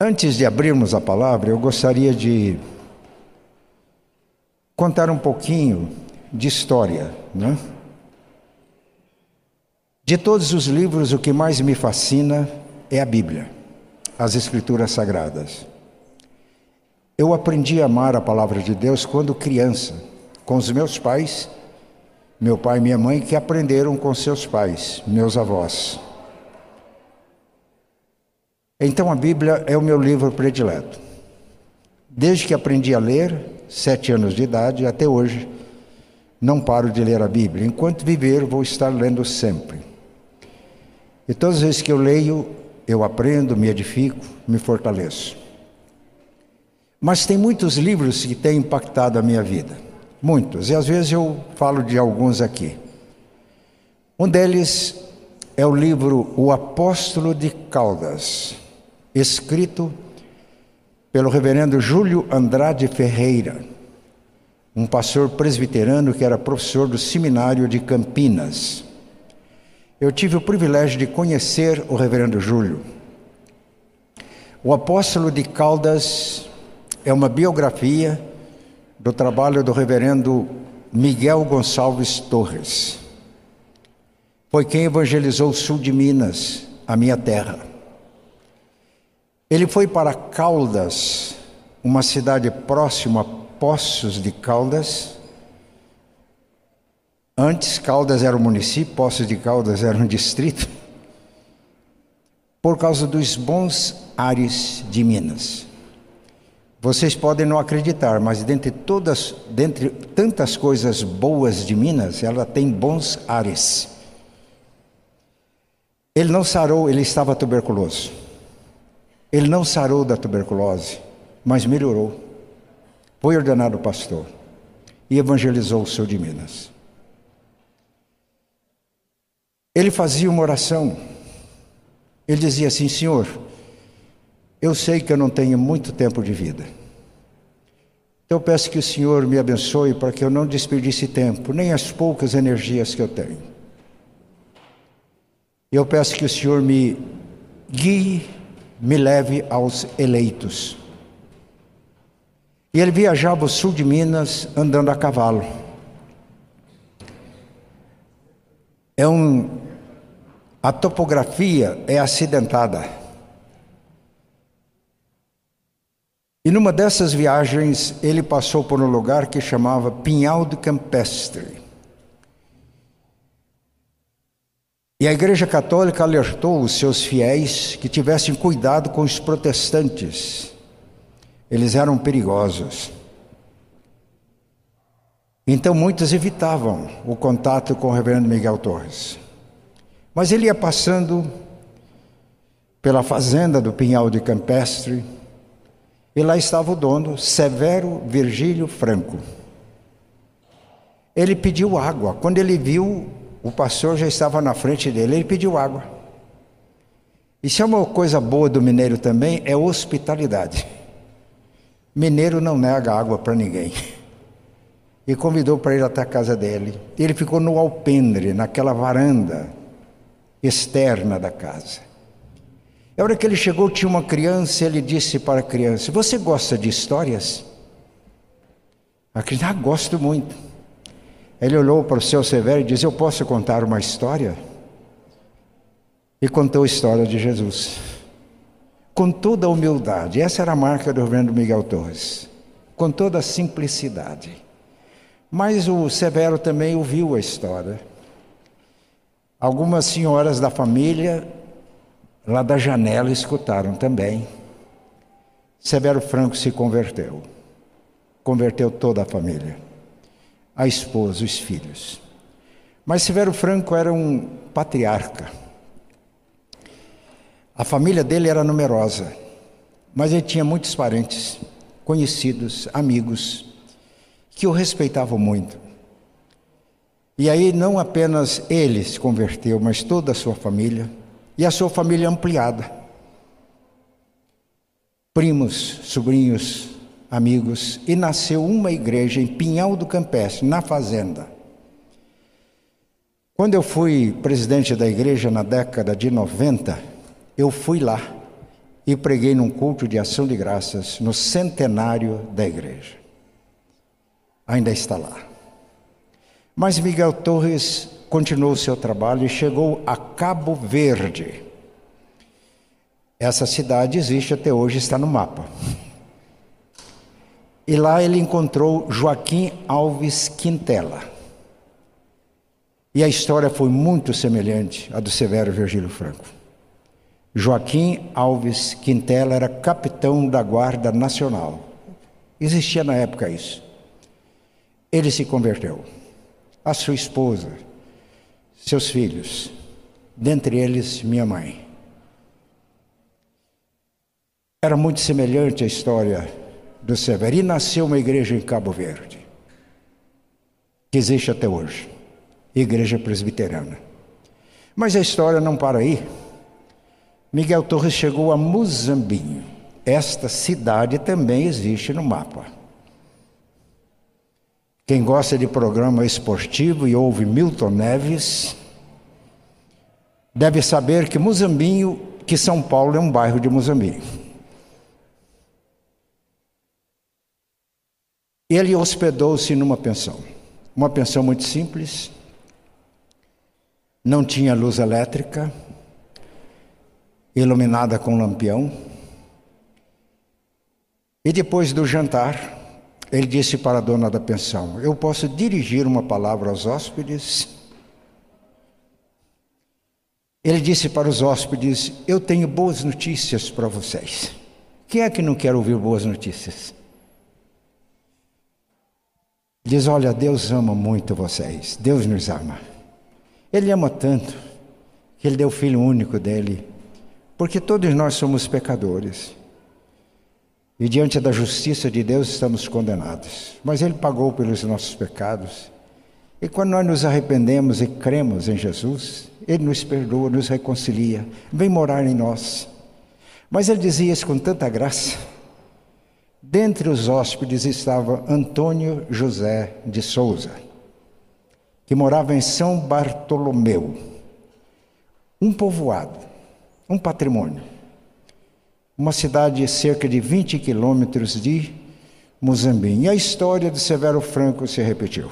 Antes de abrirmos a palavra, eu gostaria de contar um pouquinho de história, né? De todos os livros, o que mais me fascina é a Bíblia, as Escrituras Sagradas. Eu aprendi a amar a palavra de Deus quando criança, com os meus pais, meu pai e minha mãe, que aprenderam com seus pais, meus avós. Então a Bíblia é o meu livro predileto. Desde que aprendi a ler, sete anos de idade, até hoje, não paro de ler a Bíblia. Enquanto viver, vou estar lendo sempre. E todas as vezes que eu leio, eu aprendo, me edifico, me fortaleço. Mas tem muitos livros que têm impactado a minha vida. Muitos. E às vezes eu falo de alguns aqui. Um deles é o livro O Apóstolo de Caldas escrito pelo reverendo Júlio Andrade Ferreira, um pastor presbiterano que era professor do seminário de Campinas. Eu tive o privilégio de conhecer o reverendo Júlio. O Apóstolo de Caldas é uma biografia do trabalho do reverendo Miguel Gonçalves Torres. Foi quem evangelizou o sul de Minas, a minha terra. Ele foi para Caldas, uma cidade próxima a Poços de Caldas. Antes, Caldas era um município, Poços de Caldas era um distrito, por causa dos bons ares de Minas. Vocês podem não acreditar, mas dentre todas, dentre tantas coisas boas de Minas, ela tem bons ares. Ele não sarou, ele estava tuberculoso. Ele não sarou da tuberculose, mas melhorou. Foi ordenado pastor e evangelizou o sul de Minas. Ele fazia uma oração. Ele dizia assim: Senhor, eu sei que eu não tenho muito tempo de vida. Então eu peço que o Senhor me abençoe para que eu não desperdice tempo, nem as poucas energias que eu tenho. Eu peço que o Senhor me guie me leve aos eleitos. E ele viajava o sul de Minas andando a cavalo. É um a topografia é acidentada. E numa dessas viagens ele passou por um lugar que chamava Pinhal do Campestre. E a Igreja Católica alertou os seus fiéis que tivessem cuidado com os protestantes. Eles eram perigosos. Então muitos evitavam o contato com o reverendo Miguel Torres. Mas ele ia passando pela fazenda do Pinhal de Campestre, e lá estava o dono, Severo Virgílio Franco. Ele pediu água. Quando ele viu o pastor já estava na frente dele, ele pediu água. Isso é uma coisa boa do mineiro também, é hospitalidade. Mineiro não nega água para ninguém. E convidou para ir até a casa dele. Ele ficou no alpendre, naquela varanda externa da casa. A hora que ele chegou, tinha uma criança, ele disse para a criança: Você gosta de histórias? A criança, ah, gosto muito. Ele olhou para o seu Severo e disse: Eu posso contar uma história? E contou a história de Jesus. Com toda a humildade. Essa era a marca do reverendo Miguel Torres. Com toda a simplicidade. Mas o Severo também ouviu a história. Algumas senhoras da família, lá da janela, escutaram também. Severo Franco se converteu. Converteu toda a família a esposa, os filhos. Mas Severo Franco era um patriarca. A família dele era numerosa, mas ele tinha muitos parentes, conhecidos, amigos, que o respeitavam muito. E aí não apenas ele se converteu, mas toda a sua família e a sua família ampliada. Primos, sobrinhos, amigos, e nasceu uma igreja em Pinhal do Campestre, na fazenda. Quando eu fui presidente da igreja na década de 90, eu fui lá e preguei num culto de ação de graças no centenário da igreja. Ainda está lá. Mas Miguel Torres continuou seu trabalho e chegou a Cabo Verde. Essa cidade existe até hoje, está no mapa. E lá ele encontrou Joaquim Alves Quintela. E a história foi muito semelhante à do Severo Virgílio Franco. Joaquim Alves Quintela era capitão da Guarda Nacional. Existia na época isso. Ele se converteu. A sua esposa, seus filhos, dentre eles minha mãe. Era muito semelhante a história do Severo. E nasceu uma igreja em Cabo Verde, que existe até hoje Igreja Presbiteriana. Mas a história não para aí. Miguel Torres chegou a Muzambinho. Esta cidade também existe no mapa. Quem gosta de programa esportivo e ouve Milton Neves, deve saber que Muzambinho, que São Paulo é um bairro de Muzambinho. Ele hospedou-se numa pensão, uma pensão muito simples, não tinha luz elétrica, iluminada com lampião. E depois do jantar, ele disse para a dona da pensão: Eu posso dirigir uma palavra aos hóspedes? Ele disse para os hóspedes: Eu tenho boas notícias para vocês. Quem é que não quer ouvir boas notícias? Diz: Olha, Deus ama muito vocês, Deus nos ama. Ele ama tanto que ele deu o filho único dele, porque todos nós somos pecadores. E diante da justiça de Deus estamos condenados. Mas ele pagou pelos nossos pecados. E quando nós nos arrependemos e cremos em Jesus, ele nos perdoa, nos reconcilia, vem morar em nós. Mas ele dizia isso com tanta graça. Dentre os hóspedes estava Antônio José de Souza que morava em São Bartolomeu, um povoado, um patrimônio, uma cidade de cerca de 20 quilômetros de Muzambinho. E a história de Severo Franco se repetiu.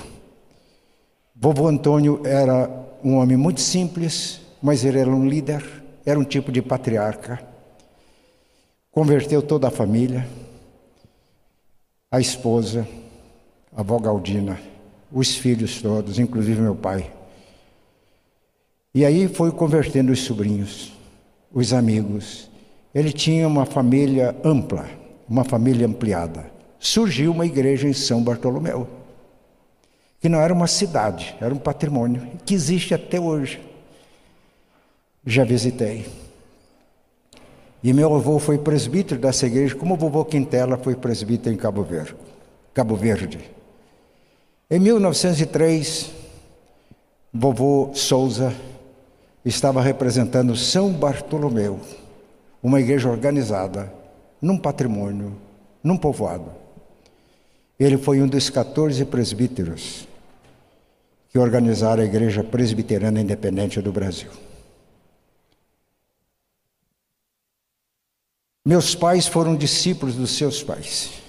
Vovô Antônio era um homem muito simples, mas ele era um líder, era um tipo de patriarca. Converteu toda a família, a esposa, a avó Galdina os filhos todos, inclusive meu pai. E aí foi convertendo os sobrinhos, os amigos. Ele tinha uma família ampla, uma família ampliada. Surgiu uma igreja em São Bartolomeu, que não era uma cidade, era um patrimônio, que existe até hoje. Já visitei. E meu avô foi presbítero dessa igreja, como o vovô Quintela foi presbítero em Cabo Verde. Cabo Verde. Em 1903, vovô Souza estava representando São Bartolomeu, uma igreja organizada, num patrimônio, num povoado. Ele foi um dos 14 presbíteros que organizaram a Igreja Presbiteriana Independente do Brasil. Meus pais foram discípulos dos seus pais.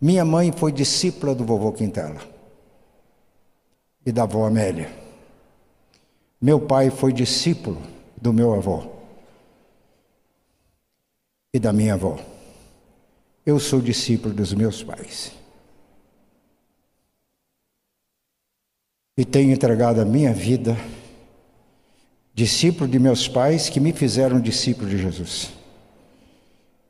Minha mãe foi discípula do vovô Quintela e da avó Amélia. Meu pai foi discípulo do meu avô e da minha avó. Eu sou discípulo dos meus pais. E tenho entregado a minha vida, discípulo de meus pais que me fizeram discípulo de Jesus.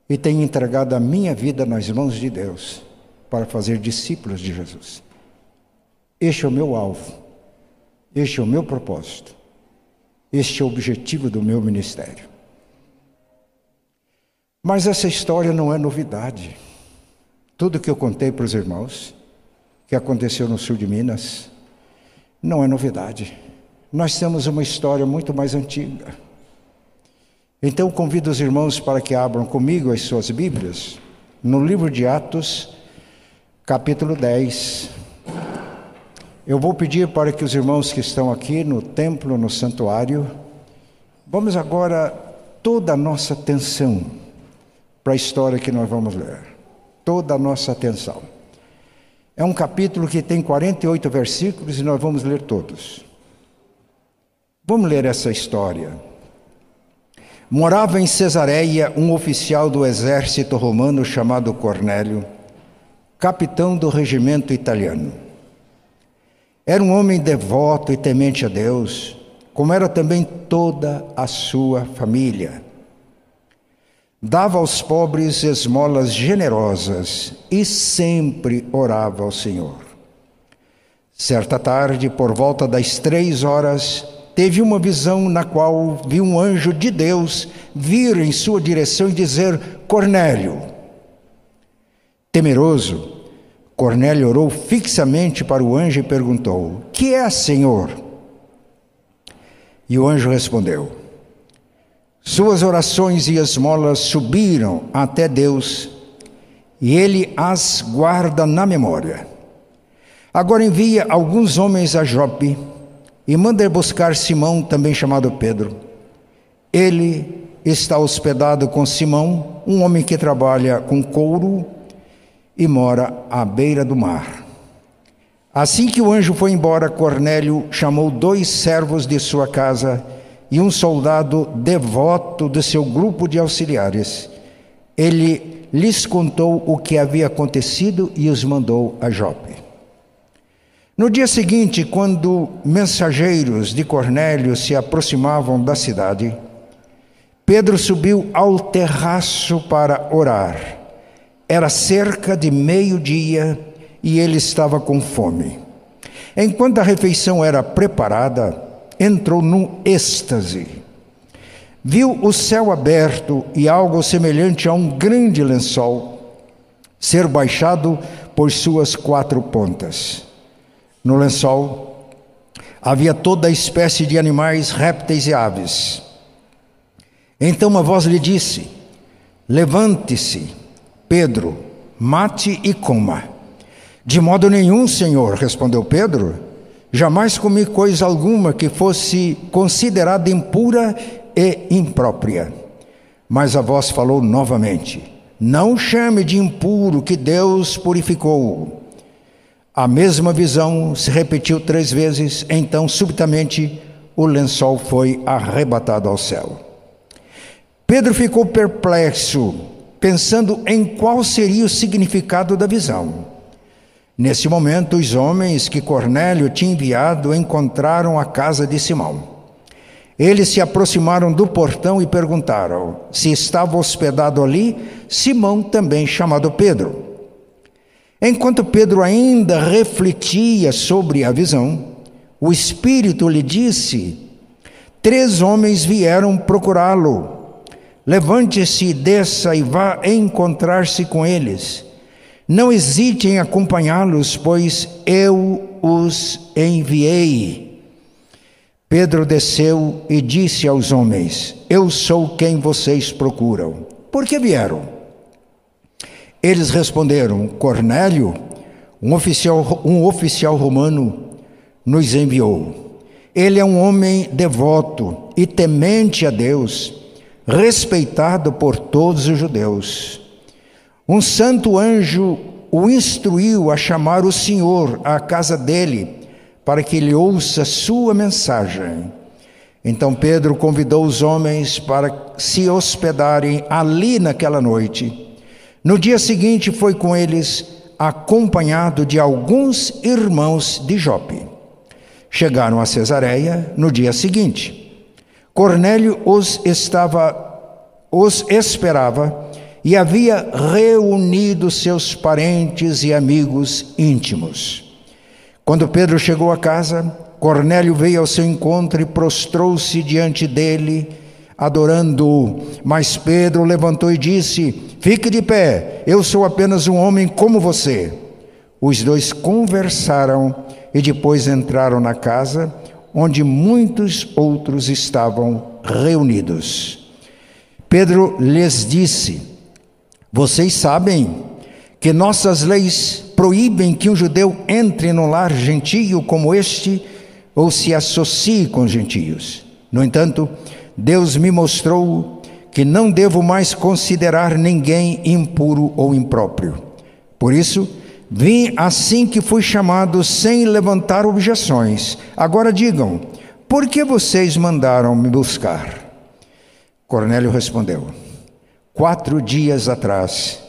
E tenho entregado a minha vida nas mãos de Deus para fazer discípulos de Jesus. Este é o meu alvo, este é o meu propósito, este é o objetivo do meu ministério. Mas essa história não é novidade. Tudo que eu contei para os irmãos, que aconteceu no sul de Minas, não é novidade. Nós temos uma história muito mais antiga. Então convido os irmãos para que abram comigo as suas Bíblias no livro de Atos, capítulo 10. Eu vou pedir para que os irmãos que estão aqui no templo, no santuário, vamos agora toda a nossa atenção para a história que nós vamos ler. Toda a nossa atenção. É um capítulo que tem 48 versículos e nós vamos ler todos. Vamos ler essa história. Morava em Cesareia um oficial do exército romano chamado Cornélio, capitão do regimento italiano. Era um homem devoto e temente a Deus, como era também toda a sua família. Dava aos pobres esmolas generosas e sempre orava ao Senhor. Certa tarde, por volta das três horas, teve uma visão na qual viu um anjo de Deus vir em sua direção e dizer: Cornélio. Temeroso, Cornélio orou fixamente para o anjo e perguntou: Que é, Senhor? E o anjo respondeu: Suas orações e esmolas subiram até Deus e ele as guarda na memória. Agora envia alguns homens a Jope e manda buscar Simão, também chamado Pedro. Ele está hospedado com Simão, um homem que trabalha com couro e mora à beira do mar. Assim que o anjo foi embora, Cornélio chamou dois servos de sua casa e um soldado devoto de seu grupo de auxiliares. Ele lhes contou o que havia acontecido e os mandou a Jope. No dia seguinte, quando mensageiros de Cornélio se aproximavam da cidade, Pedro subiu ao terraço para orar. Era cerca de meio-dia e ele estava com fome. Enquanto a refeição era preparada, entrou num êxtase. Viu o céu aberto e algo semelhante a um grande lençol ser baixado por suas quatro pontas. No lençol havia toda espécie de animais, répteis e aves. Então uma voz lhe disse: Levante-se Pedro: Mate e coma. De modo nenhum, Senhor, respondeu Pedro. Jamais comi coisa alguma que fosse considerada impura e imprópria. Mas a voz falou novamente: Não chame de impuro que Deus purificou. A mesma visão se repetiu três vezes, então, subitamente, o lençol foi arrebatado ao céu. Pedro ficou perplexo pensando em qual seria o significado da visão. Nesse momento, os homens que Cornélio tinha enviado encontraram a casa de Simão. Eles se aproximaram do portão e perguntaram se estava hospedado ali Simão, também chamado Pedro. Enquanto Pedro ainda refletia sobre a visão, o Espírito lhe disse: Três homens vieram procurá-lo. Levante-se, desça e vá encontrar-se com eles. Não hesite em acompanhá-los, pois eu os enviei. Pedro desceu e disse aos homens: Eu sou quem vocês procuram. Por que vieram? Eles responderam: Cornélio, um oficial, um oficial romano, nos enviou. Ele é um homem devoto e temente a Deus respeitado por todos os judeus. Um santo anjo o instruiu a chamar o Senhor à casa dele, para que ele ouça sua mensagem. Então Pedro convidou os homens para se hospedarem ali naquela noite. No dia seguinte foi com eles, acompanhado de alguns irmãos de Jope. Chegaram a Cesareia no dia seguinte. Cornélio os estava os esperava e havia reunido seus parentes e amigos íntimos. Quando Pedro chegou a casa, Cornélio veio ao seu encontro e prostrou-se diante dele, adorando-o. Mas Pedro levantou e disse: Fique de pé, eu sou apenas um homem como você. Os dois conversaram e depois entraram na casa onde muitos outros estavam reunidos. Pedro lhes disse: Vocês sabem que nossas leis proíbem que um judeu entre no lar gentio como este ou se associe com gentios. No entanto, Deus me mostrou que não devo mais considerar ninguém impuro ou impróprio. Por isso, vim assim que fui chamado, sem levantar objeções. Agora digam, por que vocês mandaram me buscar? Cornélio respondeu: Quatro dias atrás,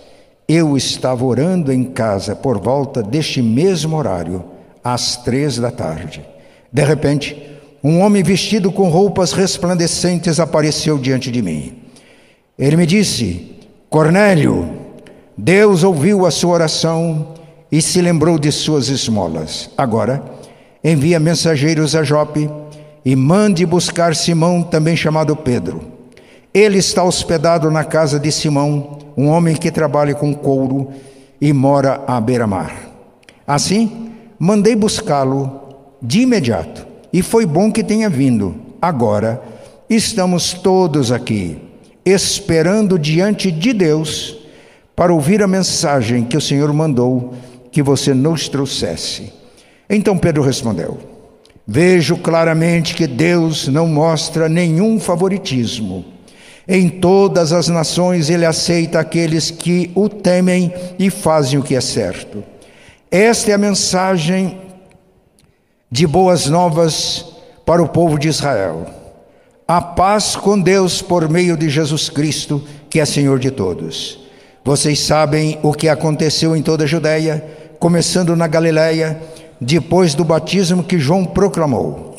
eu estava orando em casa por volta deste mesmo horário, às três da tarde. De repente, um homem vestido com roupas resplandecentes apareceu diante de mim. Ele me disse: Cornélio, Deus ouviu a sua oração e se lembrou de suas esmolas. Agora, envia mensageiros a Jope e mande buscar Simão, também chamado Pedro. Ele está hospedado na casa de Simão, um homem que trabalha com couro e mora à beira-mar. Assim, mandei buscá-lo de imediato, e foi bom que tenha vindo. Agora, estamos todos aqui esperando diante de Deus para ouvir a mensagem que o Senhor mandou que você nos trouxesse. Então Pedro respondeu: Vejo claramente que Deus não mostra nenhum favoritismo. Em todas as nações ele aceita aqueles que o temem e fazem o que é certo. Esta é a mensagem de boas novas para o povo de Israel a paz com Deus por meio de Jesus Cristo, que é Senhor de todos. Vocês sabem o que aconteceu em toda a Judéia, começando na Galiléia, depois do batismo que João proclamou.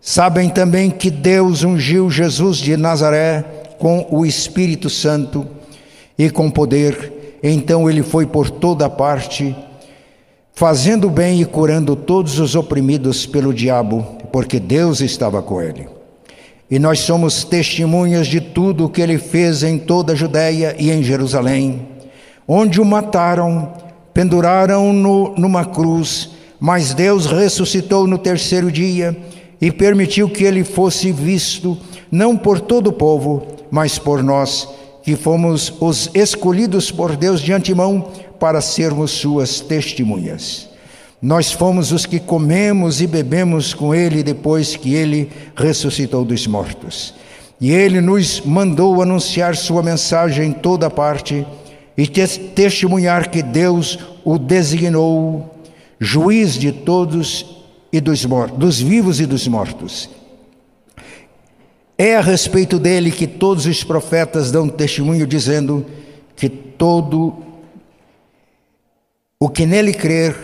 Sabem também que Deus ungiu Jesus de Nazaré com o Espírito Santo e com poder. Então ele foi por toda parte, fazendo bem e curando todos os oprimidos pelo diabo, porque Deus estava com ele. E nós somos testemunhas de tudo o que ele fez em toda a Judéia e em Jerusalém, onde o mataram, penduraram-no numa cruz, mas Deus ressuscitou no terceiro dia e permitiu que ele fosse visto, não por todo o povo, mas por nós, que fomos os escolhidos por Deus de antemão para sermos suas testemunhas. Nós fomos os que comemos e bebemos com ele depois que ele ressuscitou dos mortos. E ele nos mandou anunciar sua mensagem em toda parte e testemunhar que Deus o designou juiz de todos e dos mortos, dos vivos e dos mortos. É a respeito dele que todos os profetas dão testemunho dizendo que todo o que nele crer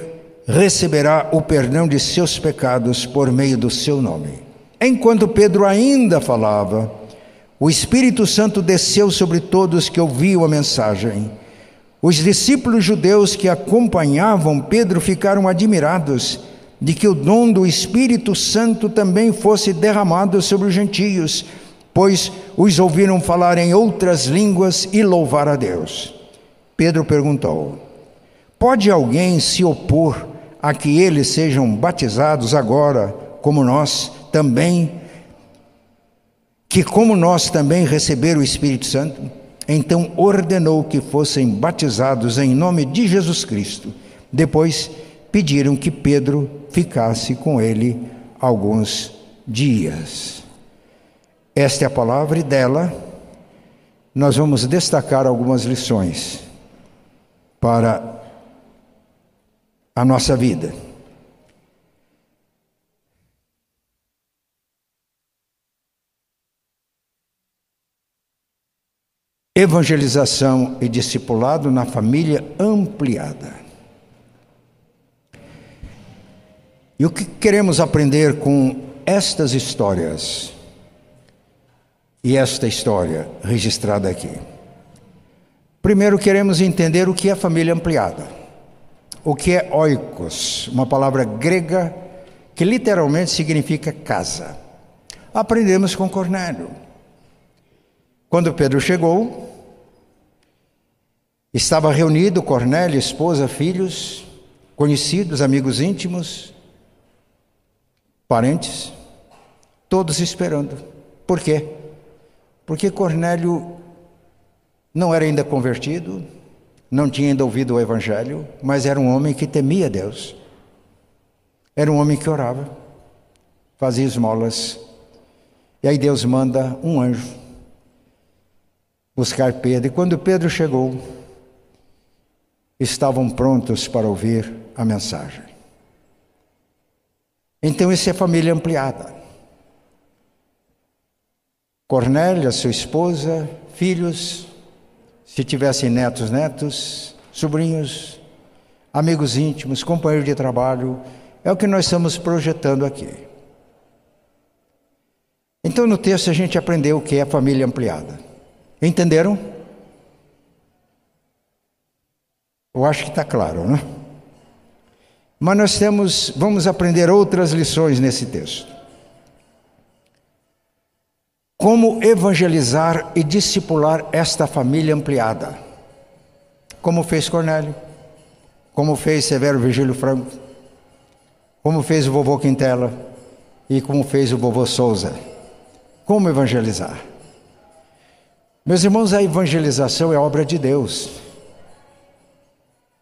receberá o perdão de seus pecados por meio do seu nome. Enquanto Pedro ainda falava, o Espírito Santo desceu sobre todos que ouviam a mensagem. Os discípulos judeus que acompanhavam Pedro ficaram admirados de que o dom do Espírito Santo também fosse derramado sobre os gentios, pois os ouviram falar em outras línguas e louvar a Deus. Pedro perguntou: Pode alguém se opor a que eles sejam batizados agora, como nós também, que como nós também receberam o Espírito Santo, então ordenou que fossem batizados em nome de Jesus Cristo. Depois pediram que Pedro ficasse com ele alguns dias. Esta é a palavra dela nós vamos destacar algumas lições para a nossa vida. Evangelização e discipulado na família ampliada. E o que queremos aprender com estas histórias e esta história registrada aqui? Primeiro, queremos entender o que é família ampliada. O que é oikos? Uma palavra grega que literalmente significa casa. Aprendemos com Cornélio. Quando Pedro chegou, estava reunido Cornélio, esposa, filhos, conhecidos, amigos íntimos, parentes, todos esperando. Por quê? Porque Cornélio não era ainda convertido, não tinha ainda ouvido o Evangelho, mas era um homem que temia Deus. Era um homem que orava, fazia esmolas. E aí Deus manda um anjo buscar Pedro. E quando Pedro chegou, estavam prontos para ouvir a mensagem. Então, isso é família ampliada. Cornélia, sua esposa, filhos, se tivessem netos, netos, sobrinhos, amigos íntimos, companheiros de trabalho, é o que nós estamos projetando aqui. Então, no texto, a gente aprendeu o que é família ampliada. Entenderam? Eu acho que está claro, né? Mas nós temos, vamos aprender outras lições nesse texto. Como evangelizar e discipular esta família ampliada? Como fez Cornélio, como fez Severo Virgílio Franco, como fez o vovô Quintela e como fez o vovô Souza. Como evangelizar? Meus irmãos, a evangelização é obra de Deus.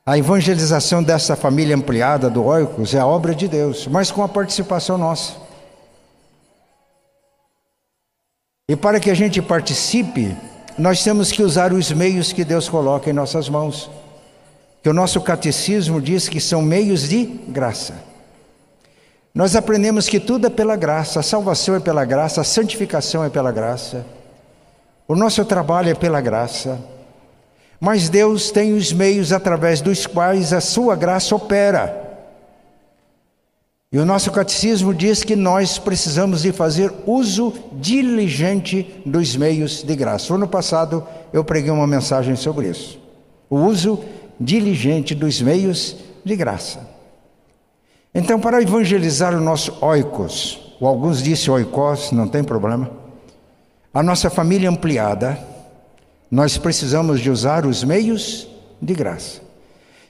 A evangelização dessa família ampliada do Oicos é a obra de Deus, mas com a participação nossa. E para que a gente participe, nós temos que usar os meios que Deus coloca em nossas mãos. Que o nosso catecismo diz que são meios de graça. Nós aprendemos que tudo é pela graça, a salvação é pela graça, a santificação é pela graça, o nosso trabalho é pela graça. Mas Deus tem os meios através dos quais a sua graça opera. E o nosso catecismo diz que nós precisamos de fazer uso diligente dos meios de graça. No ano passado eu preguei uma mensagem sobre isso. O uso diligente dos meios de graça. Então, para evangelizar o nosso oikos, ou alguns dizem oikos, não tem problema, a nossa família ampliada, nós precisamos de usar os meios de graça.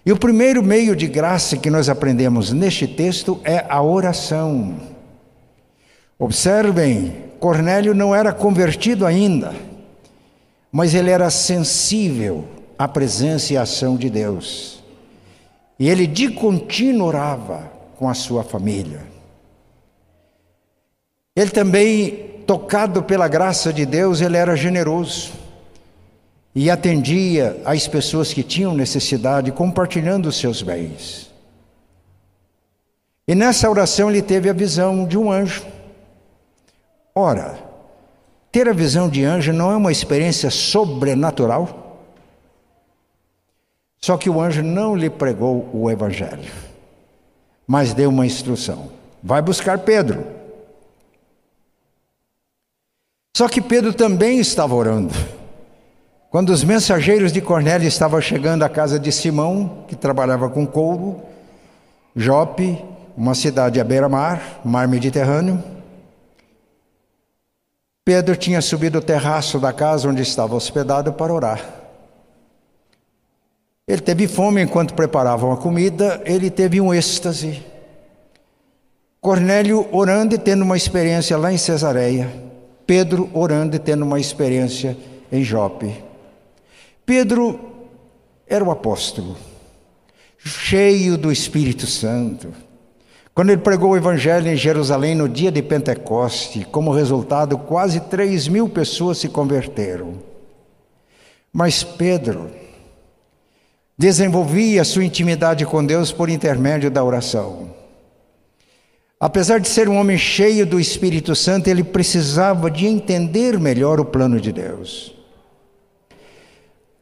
E o primeiro meio de graça que nós aprendemos neste texto é a oração. Observem, Cornélio não era convertido ainda, mas ele era sensível à presença e ação de Deus. E ele de contínuo orava com a sua família. Ele também, tocado pela graça de Deus, ele era generoso e atendia às pessoas que tinham necessidade, compartilhando os seus bens. E nessa oração ele teve a visão de um anjo. Ora, ter a visão de anjo não é uma experiência sobrenatural? Só que o anjo não lhe pregou o evangelho, mas deu uma instrução: vai buscar Pedro. Só que Pedro também estava orando. Quando os mensageiros de Cornélio estavam chegando à casa de Simão, que trabalhava com couro, Jope, uma cidade à beira-mar, mar Mediterrâneo, Pedro tinha subido o terraço da casa onde estava hospedado para orar. Ele teve fome enquanto preparavam a comida, ele teve um êxtase. Cornélio orando e tendo uma experiência lá em Cesareia, Pedro orando e tendo uma experiência em Jope. Pedro era o apóstolo, cheio do Espírito Santo. Quando ele pregou o Evangelho em Jerusalém no dia de Pentecoste, como resultado, quase 3 mil pessoas se converteram. Mas Pedro desenvolvia sua intimidade com Deus por intermédio da oração. Apesar de ser um homem cheio do Espírito Santo, ele precisava de entender melhor o plano de Deus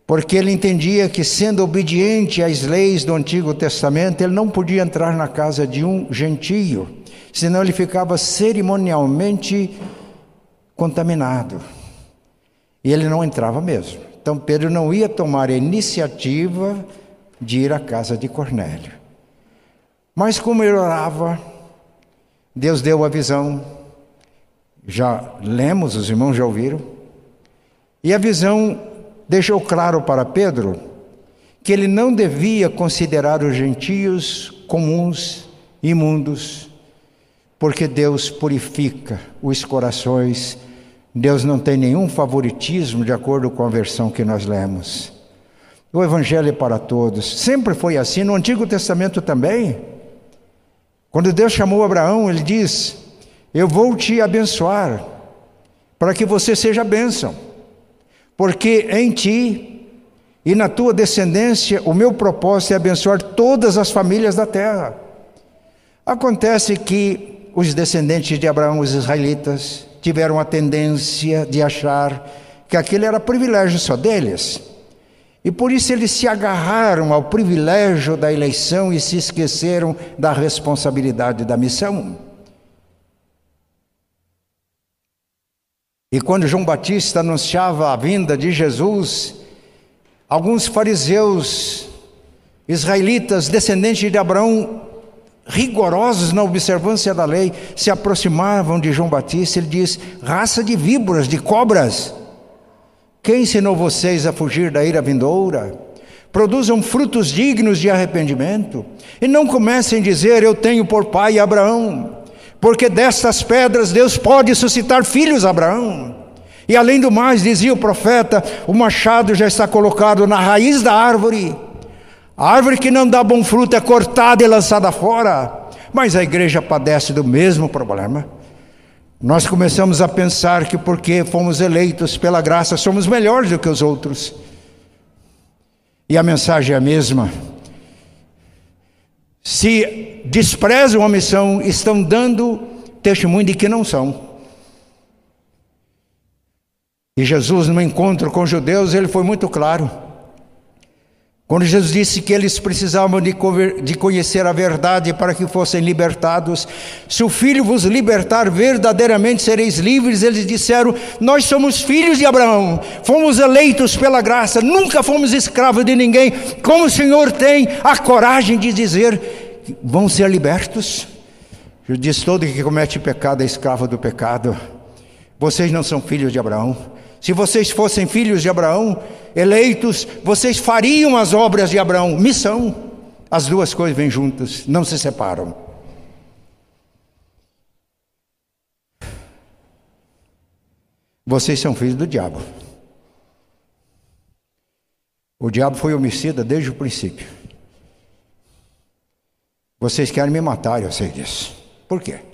porque ele entendia que, sendo obediente às leis do Antigo Testamento, ele não podia entrar na casa de um gentio, senão ele ficava cerimonialmente contaminado. E ele não entrava mesmo. Então Pedro não ia tomar a iniciativa de ir à casa de Cornélio. Mas como ele orava, Deus deu a visão. Já lemos, os irmãos já ouviram. E a visão deixou claro para Pedro que ele não devia considerar os gentios comuns, imundos, porque Deus purifica os corações. Deus não tem nenhum favoritismo de acordo com a versão que nós lemos. O Evangelho é para todos. Sempre foi assim, no Antigo Testamento também. Quando Deus chamou Abraão, ele diz: Eu vou te abençoar, para que você seja bênção. Porque em ti e na tua descendência o meu propósito é abençoar todas as famílias da terra. Acontece que os descendentes de Abraão, os israelitas, tiveram a tendência de achar que aquele era privilégio só deles. E por isso eles se agarraram ao privilégio da eleição e se esqueceram da responsabilidade da missão. E quando João Batista anunciava a vinda de Jesus, alguns fariseus israelitas, descendentes de Abraão, rigorosos na observância da lei, se aproximavam de João Batista. Ele diz: raça de víboras, de cobras, quem ensinou vocês a fugir da ira vindoura? Produzam frutos dignos de arrependimento e não comecem a dizer: Eu tenho por pai Abraão porque destas pedras Deus pode suscitar filhos a Abraão. E além do mais, dizia o profeta, o machado já está colocado na raiz da árvore. A árvore que não dá bom fruto é cortada e lançada fora. Mas a igreja padece do mesmo problema. Nós começamos a pensar que porque fomos eleitos pela graça somos melhores do que os outros. E a mensagem é a mesma. Se desprezam a missão, estão dando testemunho de que não são. E Jesus, no encontro com os judeus, ele foi muito claro. Quando Jesus disse que eles precisavam de, conhecer a verdade para que fossem libertados, se o Filho vos libertar, verdadeiramente sereis livres. Eles disseram: Nós somos filhos de Abraão, fomos eleitos pela graça, nunca fomos escravos de ninguém. Como o Senhor tem a coragem de dizer vão ser libertos? Eu disse: Todo que comete pecado é escravo do pecado. Vocês não são filhos de Abraão. Se vocês fossem filhos de Abraão, eleitos, vocês fariam as obras de Abraão. Missão. As duas coisas vêm juntas, não se separam. Vocês são filhos do diabo. O diabo foi homicida desde o princípio. Vocês querem me matar, eu sei disso. Por quê?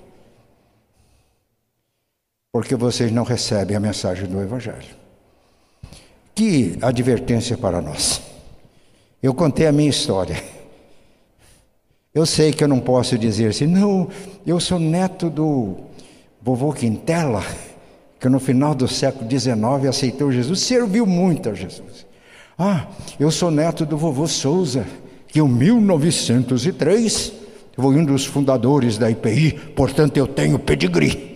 Porque vocês não recebem a mensagem do Evangelho. Que advertência para nós. Eu contei a minha história. Eu sei que eu não posso dizer assim, não, eu sou neto do vovô Quintela, que no final do século XIX aceitou Jesus, serviu muito a Jesus. Ah, eu sou neto do vovô Souza, que em 1903 foi um dos fundadores da IPI, portanto eu tenho pedigree.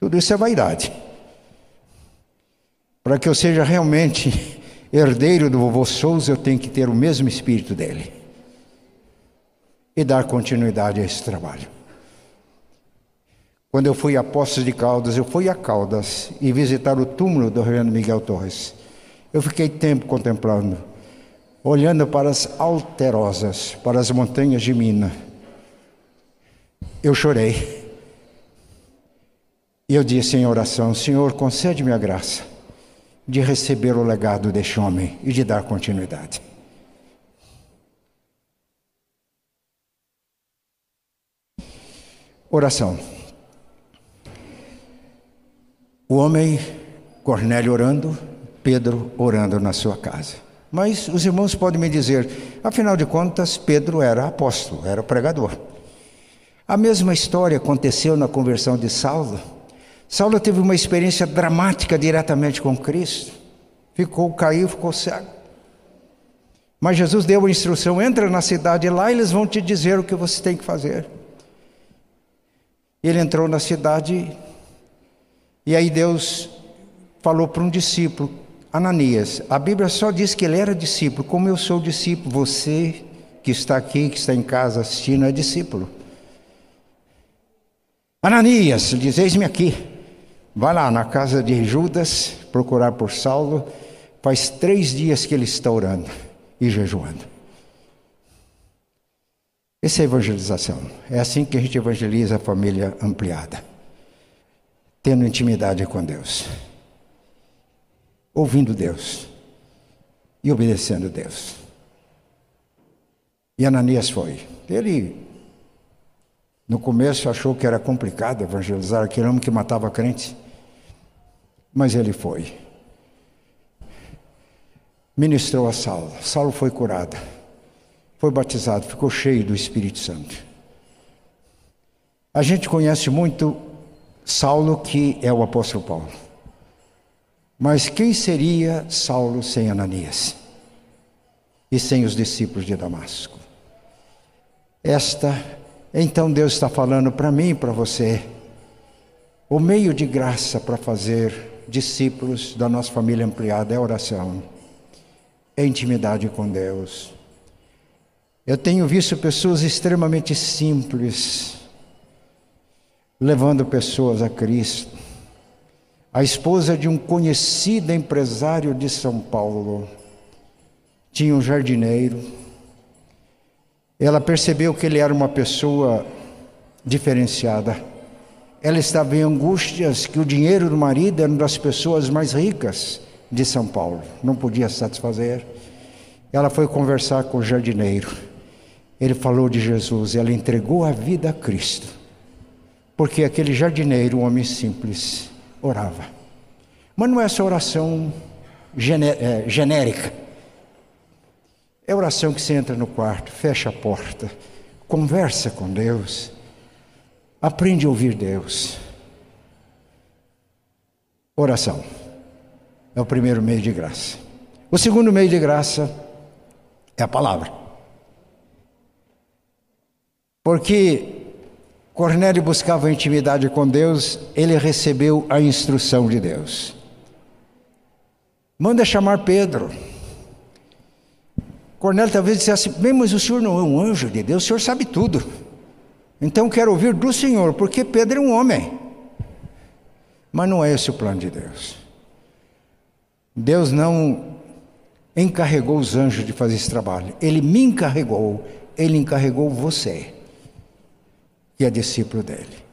Tudo isso é vaidade. Para que eu seja realmente herdeiro do vovô Souza, eu tenho que ter o mesmo espírito dele e dar continuidade a esse trabalho. Quando eu fui a Poços de Caldas, eu fui a Caldas e visitar o túmulo do Reverendo Miguel Torres. Eu fiquei tempo contemplando, olhando para as alterosas, para as montanhas de Minas. Eu chorei. E eu disse em oração: Senhor, concede-me a graça de receber o legado deste homem e de dar continuidade. Oração. O homem, Cornélio orando, Pedro orando na sua casa. Mas os irmãos podem me dizer, afinal de contas, Pedro era apóstolo, era pregador. A mesma história aconteceu na conversão de Saulo. Saulo teve uma experiência dramática diretamente com Cristo. Ficou, caiu, ficou cego. Mas Jesus deu a instrução: entra na cidade lá, eles vão te dizer o que você tem que fazer. Ele entrou na cidade e aí Deus falou para um discípulo, Ananias. A Bíblia só diz que ele era discípulo. Como eu sou discípulo, você que está aqui, que está em casa assistindo, é discípulo. Ananias, diz: Eis-me aqui. Vai lá na casa de Judas procurar por Saulo. Faz três dias que ele está orando e jejuando. Essa é a evangelização. É assim que a gente evangeliza a família ampliada. Tendo intimidade com Deus. Ouvindo Deus. E obedecendo Deus. E Ananias foi. Ele, no começo, achou que era complicado evangelizar aquele homem que matava crente. Mas ele foi. Ministrou a Saulo. Saulo foi curado. Foi batizado, ficou cheio do Espírito Santo. A gente conhece muito Saulo, que é o apóstolo Paulo. Mas quem seria Saulo sem Ananias? E sem os discípulos de Damasco? Esta, então Deus está falando para mim e para você, o meio de graça para fazer discípulos da nossa família ampliada é oração, é intimidade com Deus. Eu tenho visto pessoas extremamente simples, levando pessoas a Cristo. A esposa de um conhecido empresário de São Paulo tinha um jardineiro. Ela percebeu que ele era uma pessoa diferenciada. Ela estava em angústias que o dinheiro do marido era uma das pessoas mais ricas de São Paulo, não podia satisfazer. Ela foi conversar com o jardineiro. Ele falou de Jesus, ela entregou a vida a Cristo. Porque aquele jardineiro, um homem simples, orava. Mas não é essa oração é, genérica. É oração que você entra no quarto, fecha a porta, conversa com Deus, aprende a ouvir Deus. Oração é o primeiro meio de graça. O segundo meio de graça é a palavra. Porque Cornélio buscava intimidade com Deus, ele recebeu a instrução de Deus. Manda chamar Pedro. Cornélio talvez dissesse assim: Bem, mas o senhor não é um anjo de Deus, o senhor sabe tudo. Então quero ouvir do Senhor, porque Pedro é um homem. Mas não é esse o plano de Deus. Deus não encarregou os anjos de fazer esse trabalho. Ele me encarregou, ele encarregou você e é discípulo dele.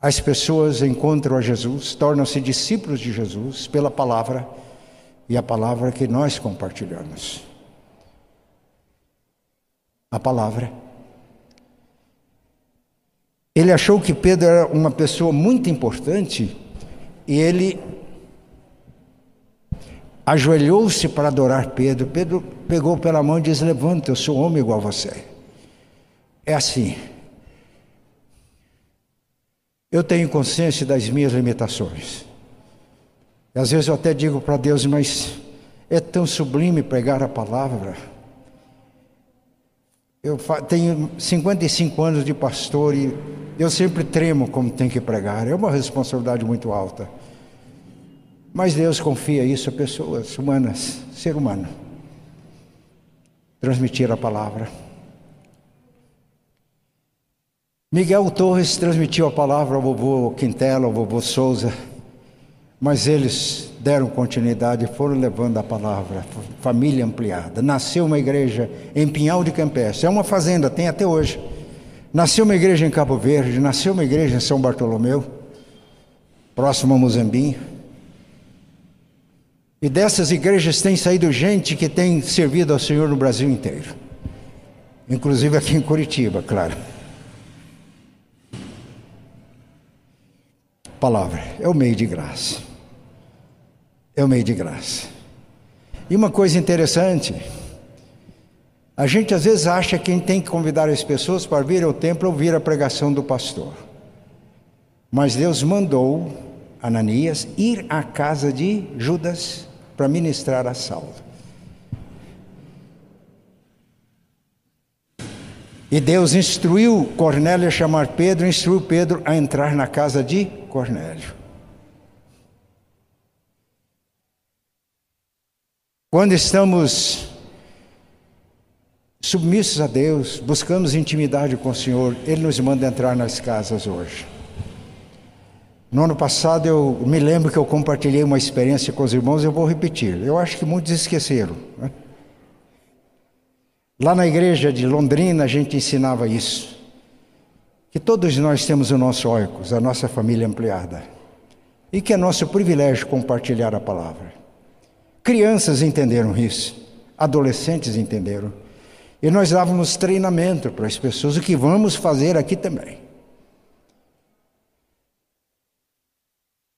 As pessoas encontram a Jesus, tornam-se discípulos de Jesus pela palavra e a palavra que nós compartilhamos. A palavra. Ele achou que Pedro era uma pessoa muito importante e ele ajoelhou-se para adorar Pedro. Pedro pegou pela mão e disse: Levanta, eu sou homem igual a você. É assim. Eu tenho consciência das minhas limitações. E às vezes eu até digo para Deus, mas é tão sublime pregar a palavra. Eu tenho 55 anos de pastor e eu sempre tremo como tem que pregar. É uma responsabilidade muito alta. Mas Deus confia isso a pessoas humanas, ser humano. Transmitir a palavra. Miguel Torres transmitiu a palavra ao vovô Quintela, ao vovô Souza, mas eles deram continuidade foram levando a palavra, família ampliada. Nasceu uma igreja em Pinhal de Campestre, é uma fazenda, tem até hoje. Nasceu uma igreja em Cabo Verde, nasceu uma igreja em São Bartolomeu, próximo a Muzambinho. E dessas igrejas tem saído gente que tem servido ao Senhor no Brasil inteiro, inclusive aqui em Curitiba, claro. palavra, é o meio de graça. É o meio de graça. E uma coisa interessante, a gente às vezes acha que tem que convidar as pessoas para vir ao templo ouvir a pregação do pastor. Mas Deus mandou Ananias ir à casa de Judas para ministrar a Saulo. E Deus instruiu Cornélio a chamar Pedro, instruiu Pedro a entrar na casa de Cornélio. Quando estamos submissos a Deus, buscamos intimidade com o Senhor, Ele nos manda entrar nas casas hoje. No ano passado eu me lembro que eu compartilhei uma experiência com os irmãos, eu vou repetir. Eu acho que muitos esqueceram. Né? Lá na igreja de Londrina a gente ensinava isso. Que todos nós temos o nosso oicos, a nossa família ampliada. E que é nosso privilégio compartilhar a palavra. Crianças entenderam isso, adolescentes entenderam. E nós dávamos treinamento para as pessoas, o que vamos fazer aqui também.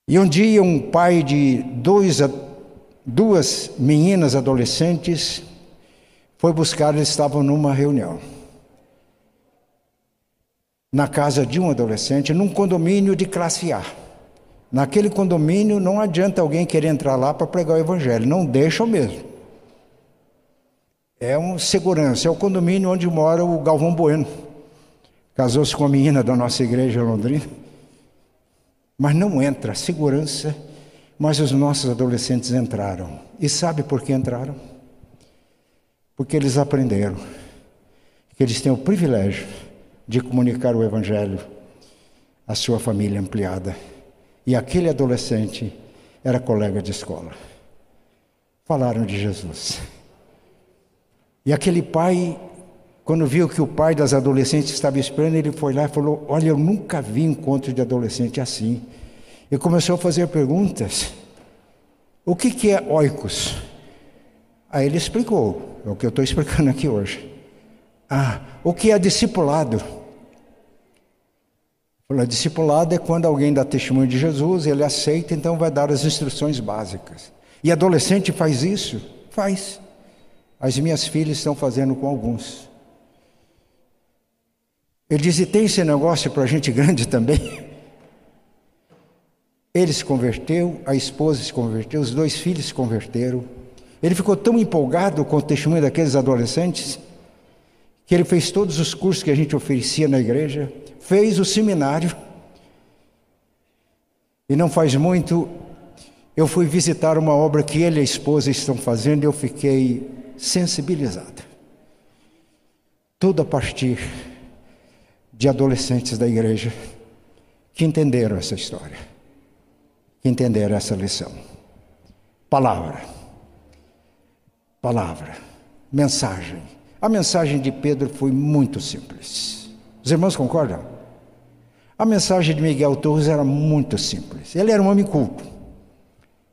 E um dia um pai de dois, duas meninas adolescentes foi buscar, eles estavam numa reunião. Na casa de um adolescente, num condomínio de classe A. Naquele condomínio não adianta alguém querer entrar lá para pregar o evangelho, não deixa mesmo. É um segurança, é o condomínio onde mora o Galvão Bueno. Casou-se com a menina da nossa igreja Londrina. Mas não entra, segurança. Mas os nossos adolescentes entraram. E sabe por que entraram? Porque eles aprenderam que eles têm o privilégio de comunicar o Evangelho à sua família ampliada. E aquele adolescente era colega de escola. Falaram de Jesus. E aquele pai, quando viu que o pai das adolescentes estava esperando, ele foi lá e falou: Olha, eu nunca vi encontro de adolescente assim. E começou a fazer perguntas. O que, que é oikos? Aí ele explicou, é o que eu estou explicando aqui hoje. Ah, o que é discipulado? Falou, discipulado é quando alguém dá testemunho de Jesus, ele aceita, então vai dar as instruções básicas. E adolescente faz isso? Faz. As minhas filhas estão fazendo com alguns. Ele diz: e tem esse negócio para gente grande também? Ele se converteu, a esposa se converteu, os dois filhos se converteram. Ele ficou tão empolgado com o testemunho daqueles adolescentes que ele fez todos os cursos que a gente oferecia na igreja, fez o seminário. E não faz muito, eu fui visitar uma obra que ele e a esposa estão fazendo e eu fiquei sensibilizado. Tudo a partir de adolescentes da igreja que entenderam essa história, que entenderam essa lição. Palavra, palavra, mensagem a mensagem de Pedro foi muito simples. Os irmãos concordam? A mensagem de Miguel Torres era muito simples. Ele era um homem culto.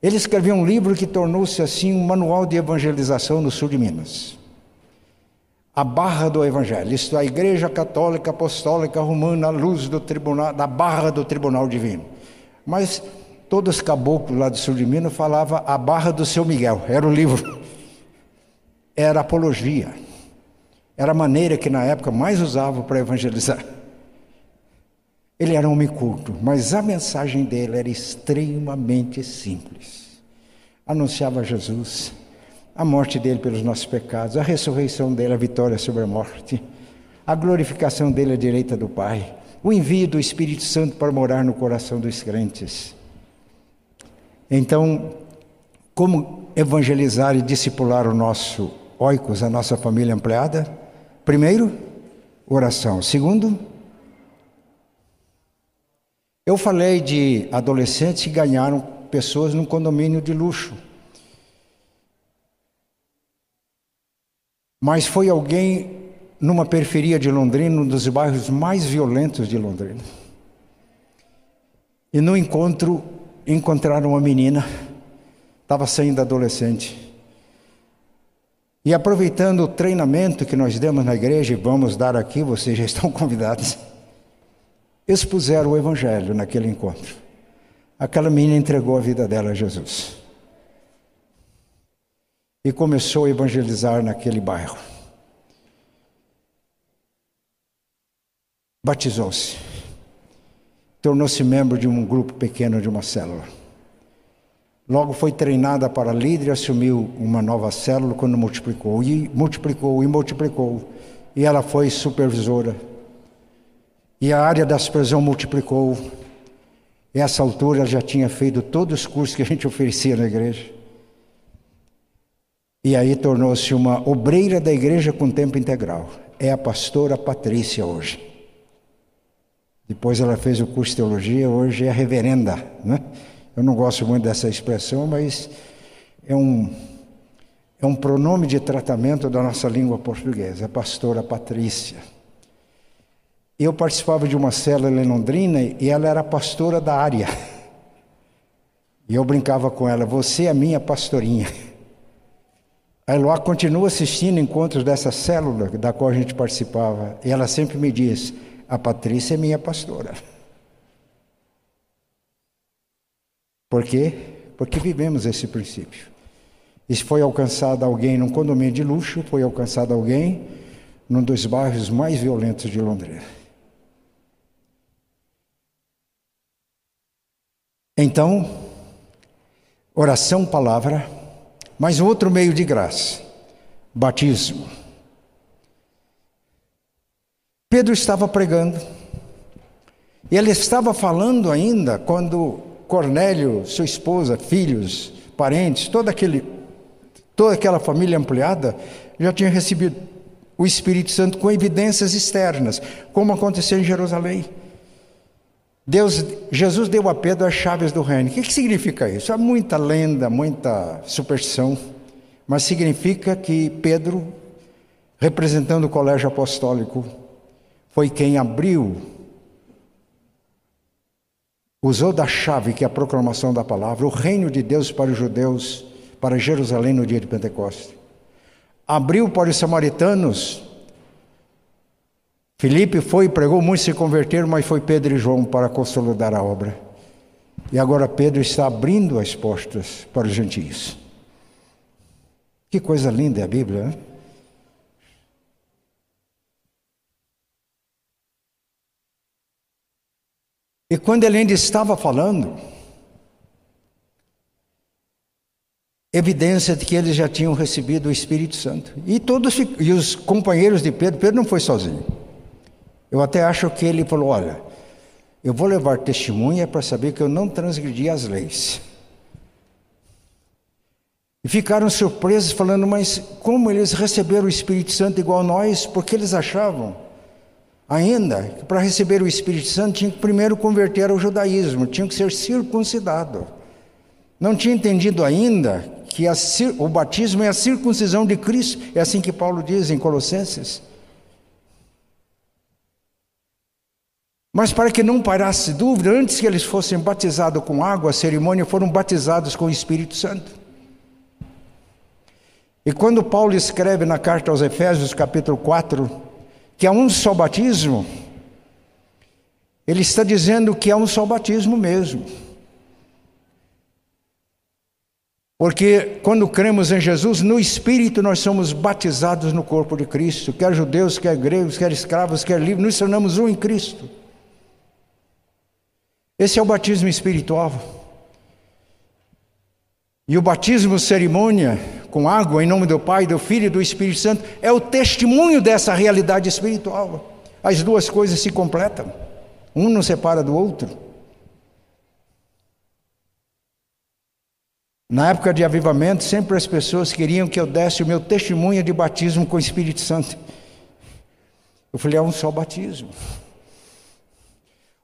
Ele escreveu um livro que tornou-se assim um manual de evangelização no sul de Minas. A barra do evangelho, isto é, a Igreja Católica Apostólica Romana à luz do tribunal, da barra do tribunal divino. Mas todos os caboclos lá do sul de Minas falavam a barra do seu Miguel, era o livro. Era apologia. Era a maneira que na época mais usava para evangelizar. Ele era um homem culto, mas a mensagem dele era extremamente simples. Anunciava Jesus, a morte dele pelos nossos pecados, a ressurreição dele, a vitória sobre a morte, a glorificação dele à direita do Pai, o envio do Espírito Santo para morar no coração dos crentes. Então, como evangelizar e discipular o nosso oicos, a nossa família ampliada? Primeiro, oração. Segundo, eu falei de adolescentes que ganharam pessoas num condomínio de luxo. Mas foi alguém numa periferia de Londrina, um dos bairros mais violentos de Londrina. E no encontro encontraram uma menina, estava saindo adolescente. E aproveitando o treinamento que nós demos na igreja, e vamos dar aqui, vocês já estão convidados, expuseram o Evangelho naquele encontro. Aquela menina entregou a vida dela a Jesus. E começou a evangelizar naquele bairro. Batizou-se. Tornou-se membro de um grupo pequeno de uma célula. Logo foi treinada para líder e assumiu uma nova célula quando multiplicou. E multiplicou e multiplicou. E ela foi supervisora. E a área da prisão multiplicou. E essa altura ela já tinha feito todos os cursos que a gente oferecia na igreja. E aí tornou-se uma obreira da igreja com tempo integral. É a pastora Patrícia hoje. Depois ela fez o curso de teologia, hoje é reverenda, né? Eu não gosto muito dessa expressão, mas é um, é um pronome de tratamento da nossa língua portuguesa, a pastora Patrícia. Eu participava de uma célula em Londrina e ela era pastora da área. E eu brincava com ela, você é minha pastorinha. A Eloá continua assistindo encontros dessa célula da qual a gente participava, e ela sempre me diz: a Patrícia é minha pastora. Por quê? Porque vivemos esse princípio. E foi alcançado alguém num condomínio de luxo, foi alcançado alguém num dos bairros mais violentos de Londrina. Então, oração, palavra, mas outro meio de graça, batismo. Pedro estava pregando, e ele estava falando ainda quando Cornélio, sua esposa, filhos, parentes, toda, aquele, toda aquela família ampliada já tinha recebido o Espírito Santo com evidências externas, como aconteceu em Jerusalém. Deus, Jesus deu a Pedro as chaves do reino. O que, que significa isso? Há muita lenda, muita superstição, mas significa que Pedro, representando o colégio apostólico, foi quem abriu, usou da chave que é a proclamação da palavra, o reino de Deus para os judeus, para Jerusalém no dia de Pentecostes. Abriu para os samaritanos Filipe foi e pregou, muitos se converteram, mas foi Pedro e João para consolidar a obra. E agora Pedro está abrindo as portas para os gentios. Que coisa linda é a Bíblia, né? E quando ele ainda estava falando, evidência de que eles já tinham recebido o Espírito Santo. E todos e os companheiros de Pedro, Pedro não foi sozinho. Eu até acho que ele falou: olha, eu vou levar testemunha para saber que eu não transgredi as leis. E ficaram surpresos, falando: mas como eles receberam o Espírito Santo igual nós? Porque eles achavam ainda para receber o Espírito Santo tinha que primeiro converter ao judaísmo, tinha que ser circuncidado. Não tinha entendido ainda que a, o batismo é a circuncisão de Cristo, é assim que Paulo diz em Colossenses. Mas para que não parasse dúvida, antes que eles fossem batizados com água, a cerimônia, foram batizados com o Espírito Santo. E quando Paulo escreve na carta aos Efésios, capítulo 4, que há um só batismo, ele está dizendo que há um só batismo mesmo. Porque quando cremos em Jesus, no Espírito nós somos batizados no corpo de Cristo, quer judeus, quer gregos, quer escravos, quer livres, nos tornamos um em Cristo. Esse é o batismo espiritual. E o batismo cerimônia com água em nome do Pai, do Filho e do Espírito Santo é o testemunho dessa realidade espiritual. As duas coisas se completam. Um não separa do outro. Na época de avivamento, sempre as pessoas queriam que eu desse o meu testemunho de batismo com o Espírito Santo. Eu falei, é um só batismo.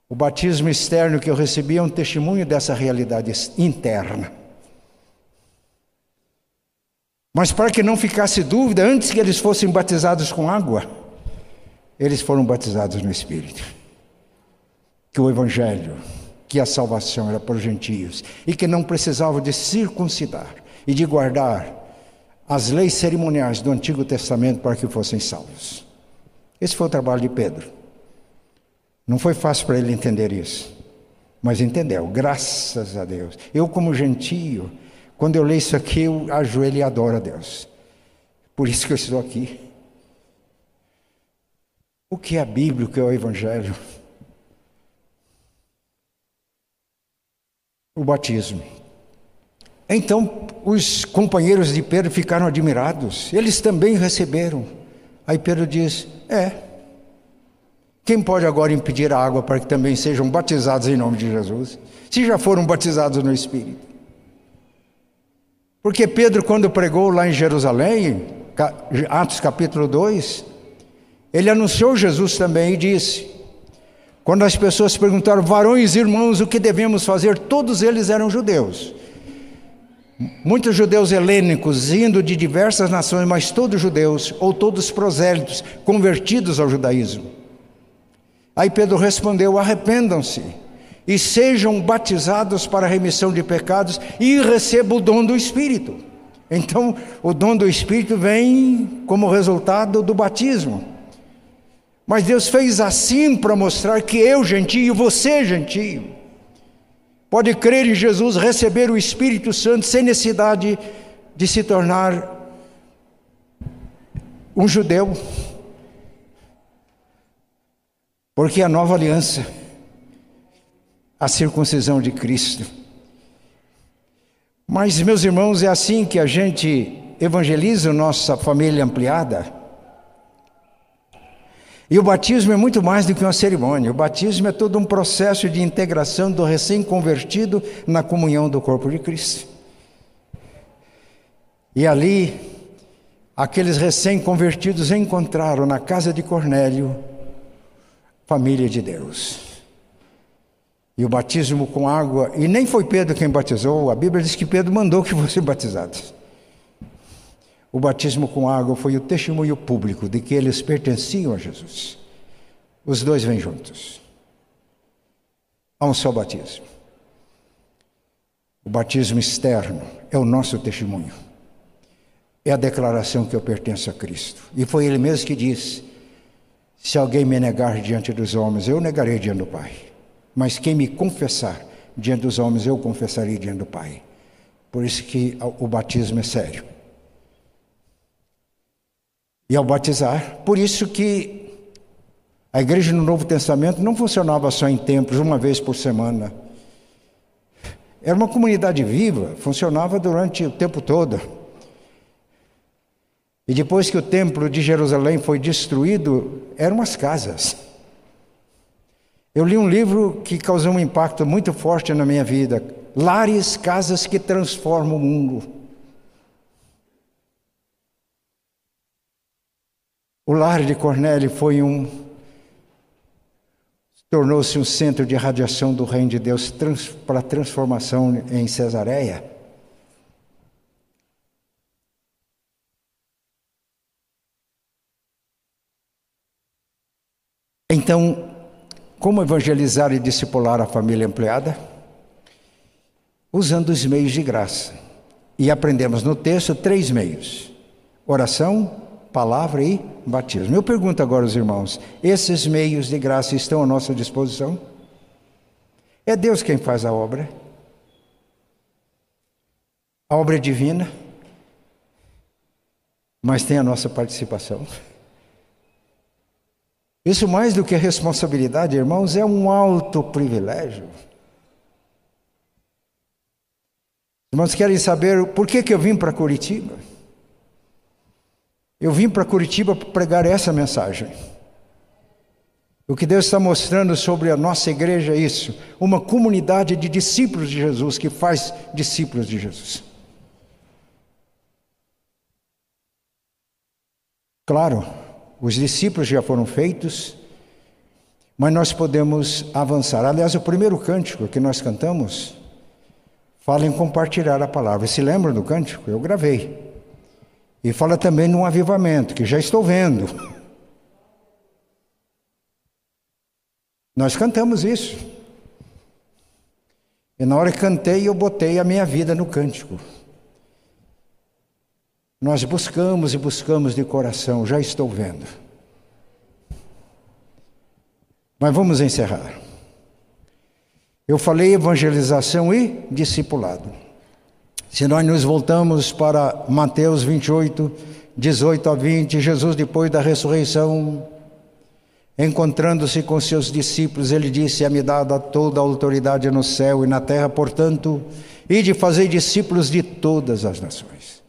O batismo externo que eu recebi é um testemunho dessa realidade interna. Mas para que não ficasse dúvida, antes que eles fossem batizados com água, eles foram batizados no Espírito. Que o Evangelho, que a salvação era para os gentios e que não precisavam de circuncidar e de guardar as leis cerimoniais do Antigo Testamento para que fossem salvos. Esse foi o trabalho de Pedro. Não foi fácil para ele entender isso, mas entendeu, graças a Deus. Eu, como gentio, quando eu leio isso aqui, eu ajoelho e adoro a Deus. Por isso que eu estou aqui. O que é a Bíblia, o que é o Evangelho? O batismo. Então, os companheiros de Pedro ficaram admirados, eles também receberam. Aí Pedro diz: É, quem pode agora impedir a água para que também sejam batizados em nome de Jesus? Se já foram batizados no Espírito. Porque Pedro, quando pregou lá em Jerusalém, Atos capítulo 2, ele anunciou Jesus também e disse: quando as pessoas perguntaram, varões e irmãos, o que devemos fazer? Todos eles eram judeus. Muitos judeus helênicos, indo de diversas nações, mas todos judeus, ou todos prosélitos, convertidos ao judaísmo. Aí Pedro respondeu: arrependam-se e sejam batizados para a remissão de pecados e recebam o dom do Espírito. Então, o dom do Espírito vem como resultado do batismo. Mas Deus fez assim para mostrar que eu, gentio, você, gentio, pode crer em Jesus, receber o Espírito Santo sem necessidade de se tornar um judeu. Porque a nova aliança, a circuncisão de Cristo. Mas, meus irmãos, é assim que a gente evangeliza nossa família ampliada. E o batismo é muito mais do que uma cerimônia. O batismo é todo um processo de integração do recém-convertido na comunhão do corpo de Cristo. E ali, aqueles recém-convertidos encontraram na casa de Cornélio família de Deus. E o batismo com água, e nem foi Pedro quem batizou, a Bíblia diz que Pedro mandou que fossem batizados. O batismo com água foi o testemunho público de que eles pertenciam a Jesus. Os dois vêm juntos. Há um só batismo. O batismo externo é o nosso testemunho. É a declaração que eu pertenço a Cristo. E foi ele mesmo que disse: Se alguém me negar diante dos homens, eu negarei diante do Pai. Mas quem me confessar diante dos homens, eu confessarei diante do Pai. Por isso que o batismo é sério e ao batizar. Por isso que a igreja no Novo Testamento não funcionava só em templos, uma vez por semana. Era uma comunidade viva, funcionava durante o tempo todo. E depois que o templo de Jerusalém foi destruído, eram as casas. Eu li um livro que causou um impacto muito forte na minha vida: Lares, casas que transformam o mundo. O lar de Cornélio foi um tornou-se um centro de radiação do reino de Deus trans, para a transformação em Cesareia. Então, como evangelizar e discipular a família ampliada? Usando os meios de graça. E aprendemos no texto três meios: oração, palavra e batismo. Eu pergunto agora aos irmãos: esses meios de graça estão à nossa disposição? É Deus quem faz a obra. A obra é divina, mas tem a nossa participação. Isso mais do que responsabilidade, irmãos, é um alto privilégio. Irmãos, querem saber por que, que eu vim para Curitiba? Eu vim para Curitiba pregar essa mensagem. O que Deus está mostrando sobre a nossa igreja é isso: uma comunidade de discípulos de Jesus que faz discípulos de Jesus. Claro, os discípulos já foram feitos, mas nós podemos avançar. Aliás, o primeiro cântico que nós cantamos fala em compartilhar a palavra. Se lembram do cântico? Eu gravei. E fala também num avivamento, que já estou vendo. Nós cantamos isso. E na hora que cantei, eu botei a minha vida no cântico. Nós buscamos e buscamos de coração, já estou vendo. Mas vamos encerrar. Eu falei evangelização e discipulado. Se nós nos voltamos para Mateus 28, 18 a 20, Jesus, depois da ressurreição, encontrando-se com seus discípulos, ele disse: É-me dada toda a autoridade no céu e na terra, portanto, e de fazer discípulos de todas as nações.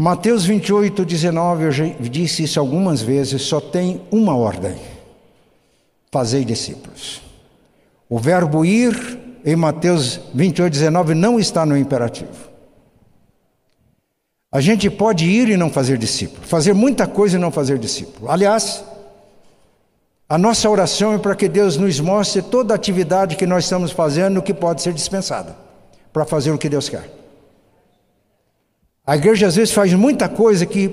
Mateus 28, 19, eu já disse isso algumas vezes, só tem uma ordem: fazer discípulos. O verbo ir em Mateus 28, 19 não está no imperativo. A gente pode ir e não fazer discípulo, fazer muita coisa e não fazer discípulo. Aliás, a nossa oração é para que Deus nos mostre toda a atividade que nós estamos fazendo que pode ser dispensada para fazer o que Deus quer. A igreja às vezes faz muita coisa que,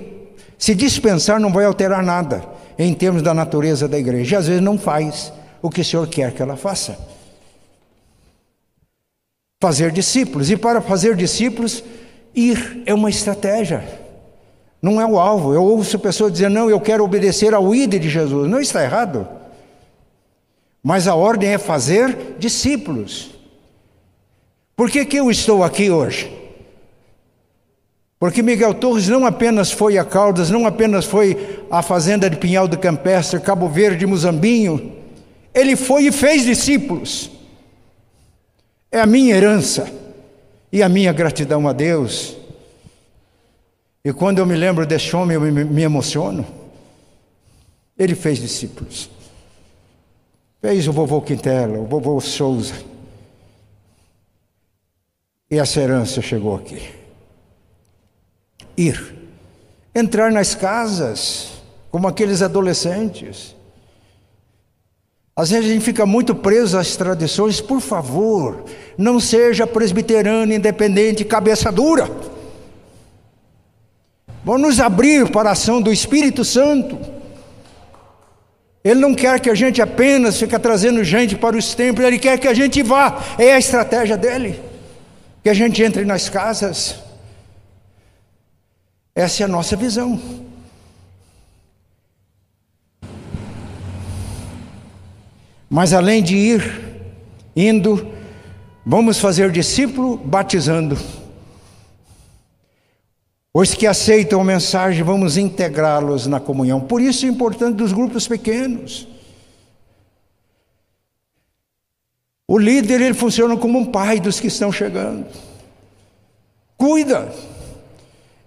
se dispensar, não vai alterar nada em termos da natureza da igreja. E às vezes não faz o que o Senhor quer que ela faça fazer discípulos. E para fazer discípulos, ir é uma estratégia. Não é o alvo. Eu ouço pessoas dizer, não, eu quero obedecer ao ídolo de Jesus. Não está errado. Mas a ordem é fazer discípulos. Por que, que eu estou aqui hoje? Porque Miguel Torres não apenas foi a Caldas, não apenas foi à fazenda de Pinhal do Campestre, Cabo Verde, Muzambinho, ele foi e fez discípulos. É a minha herança e a minha gratidão a Deus. E quando eu me lembro desse homem, eu me emociono. Ele fez discípulos. Fez o vovô Quintela, o vovô Souza. E essa herança chegou aqui. Ir. Entrar nas casas, como aqueles adolescentes. Às vezes a gente fica muito preso às tradições. Por favor, não seja presbiterano, independente, cabeça dura. Vamos nos abrir para a ação do Espírito Santo. Ele não quer que a gente apenas fique trazendo gente para os templos, ele quer que a gente vá. É a estratégia dele. Que a gente entre nas casas. Essa é a nossa visão. Mas além de ir, indo, vamos fazer discípulo batizando. Os que aceitam a mensagem, vamos integrá-los na comunhão. Por isso é importante dos grupos pequenos. O líder ele funciona como um pai dos que estão chegando. Cuida.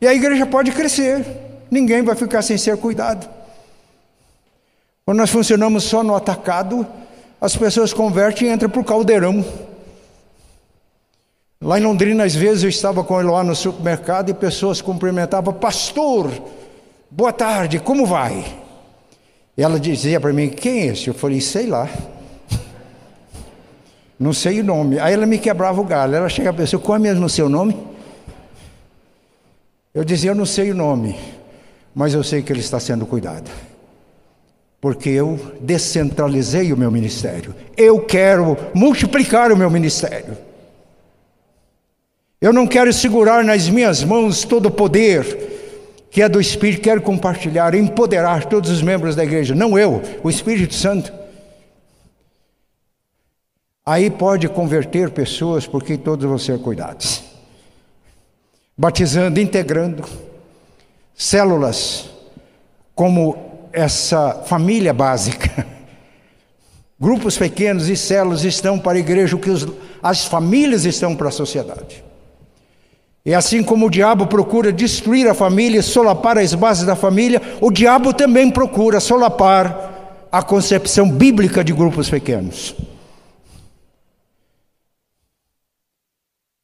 E a igreja pode crescer. Ninguém vai ficar sem ser cuidado. Quando nós funcionamos só no atacado, as pessoas convertem e entram para o caldeirão. Lá em Londrina, às vezes, eu estava com ele lá no supermercado e pessoas cumprimentavam, pastor, boa tarde, como vai? E ela dizia para mim, quem é esse? Eu falei, sei lá. Não sei o nome. Aí ela me quebrava o galho. Ela chega a pessoa, qual é mesmo o seu nome? Eu dizia, eu não sei o nome, mas eu sei que ele está sendo cuidado. Porque eu descentralizei o meu ministério. Eu quero multiplicar o meu ministério. Eu não quero segurar nas minhas mãos todo o poder que é do Espírito, quero compartilhar, empoderar todos os membros da igreja, não eu, o Espírito Santo. Aí pode converter pessoas porque todos vão ser cuidados. Batizando, integrando células como essa família básica. Grupos pequenos e células estão para a igreja o que os, as famílias estão para a sociedade. E assim como o diabo procura destruir a família, solapar as bases da família, o diabo também procura solapar a concepção bíblica de grupos pequenos.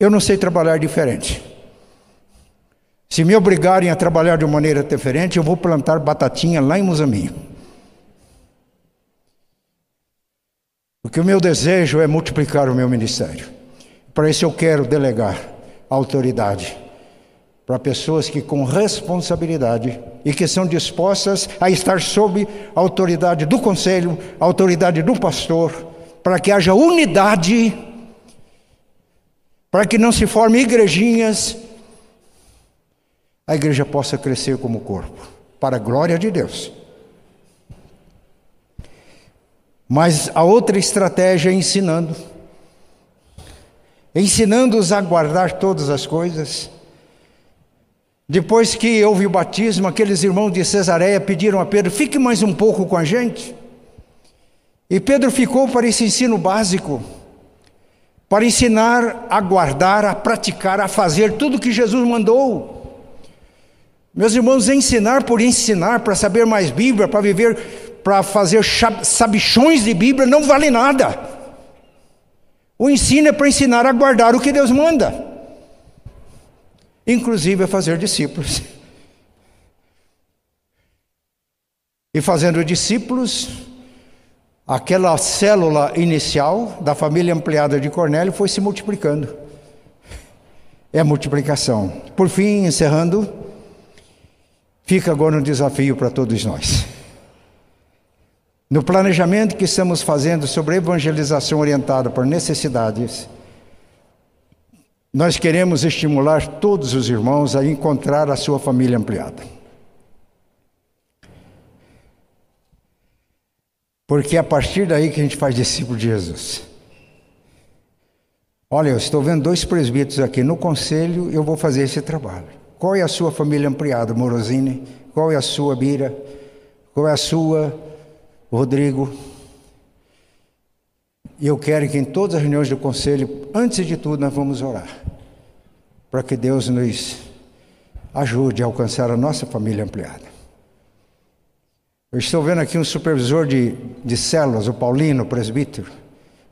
Eu não sei trabalhar diferente. Se me obrigarem a trabalhar de maneira diferente, eu vou plantar batatinha lá em Moçambique. Porque o meu desejo é multiplicar o meu ministério. Para isso eu quero delegar autoridade para pessoas que com responsabilidade e que são dispostas a estar sob a autoridade do conselho, a autoridade do pastor, para que haja unidade, para que não se formem igrejinhas, a igreja possa crescer como corpo, para a glória de Deus. Mas a outra estratégia é ensinando ensinando-os a guardar todas as coisas. Depois que houve o batismo, aqueles irmãos de Cesareia pediram a Pedro: fique mais um pouco com a gente. E Pedro ficou para esse ensino básico, para ensinar a guardar, a praticar, a fazer tudo que Jesus mandou. Meus irmãos, ensinar por ensinar, para saber mais Bíblia, para viver, para fazer sabichões de Bíblia, não vale nada. O ensino é para ensinar a guardar o que Deus manda, inclusive a fazer discípulos. E fazendo discípulos, aquela célula inicial da família ampliada de Cornélio foi se multiplicando. É multiplicação. Por fim, encerrando, fica agora um desafio para todos nós. No planejamento que estamos fazendo sobre evangelização orientada por necessidades, nós queremos estimular todos os irmãos a encontrar a sua família ampliada. Porque é a partir daí que a gente faz discípulo de Jesus. Olha, eu estou vendo dois presbíteros aqui no conselho, eu vou fazer esse trabalho. Qual é a sua família ampliada, Morosini? Qual é a sua, Bira? Qual é a sua, Rodrigo? E eu quero que em todas as reuniões do conselho, antes de tudo, nós vamos orar. Para que Deus nos ajude a alcançar a nossa família ampliada. Eu estou vendo aqui um supervisor de, de células, o Paulino, o presbítero,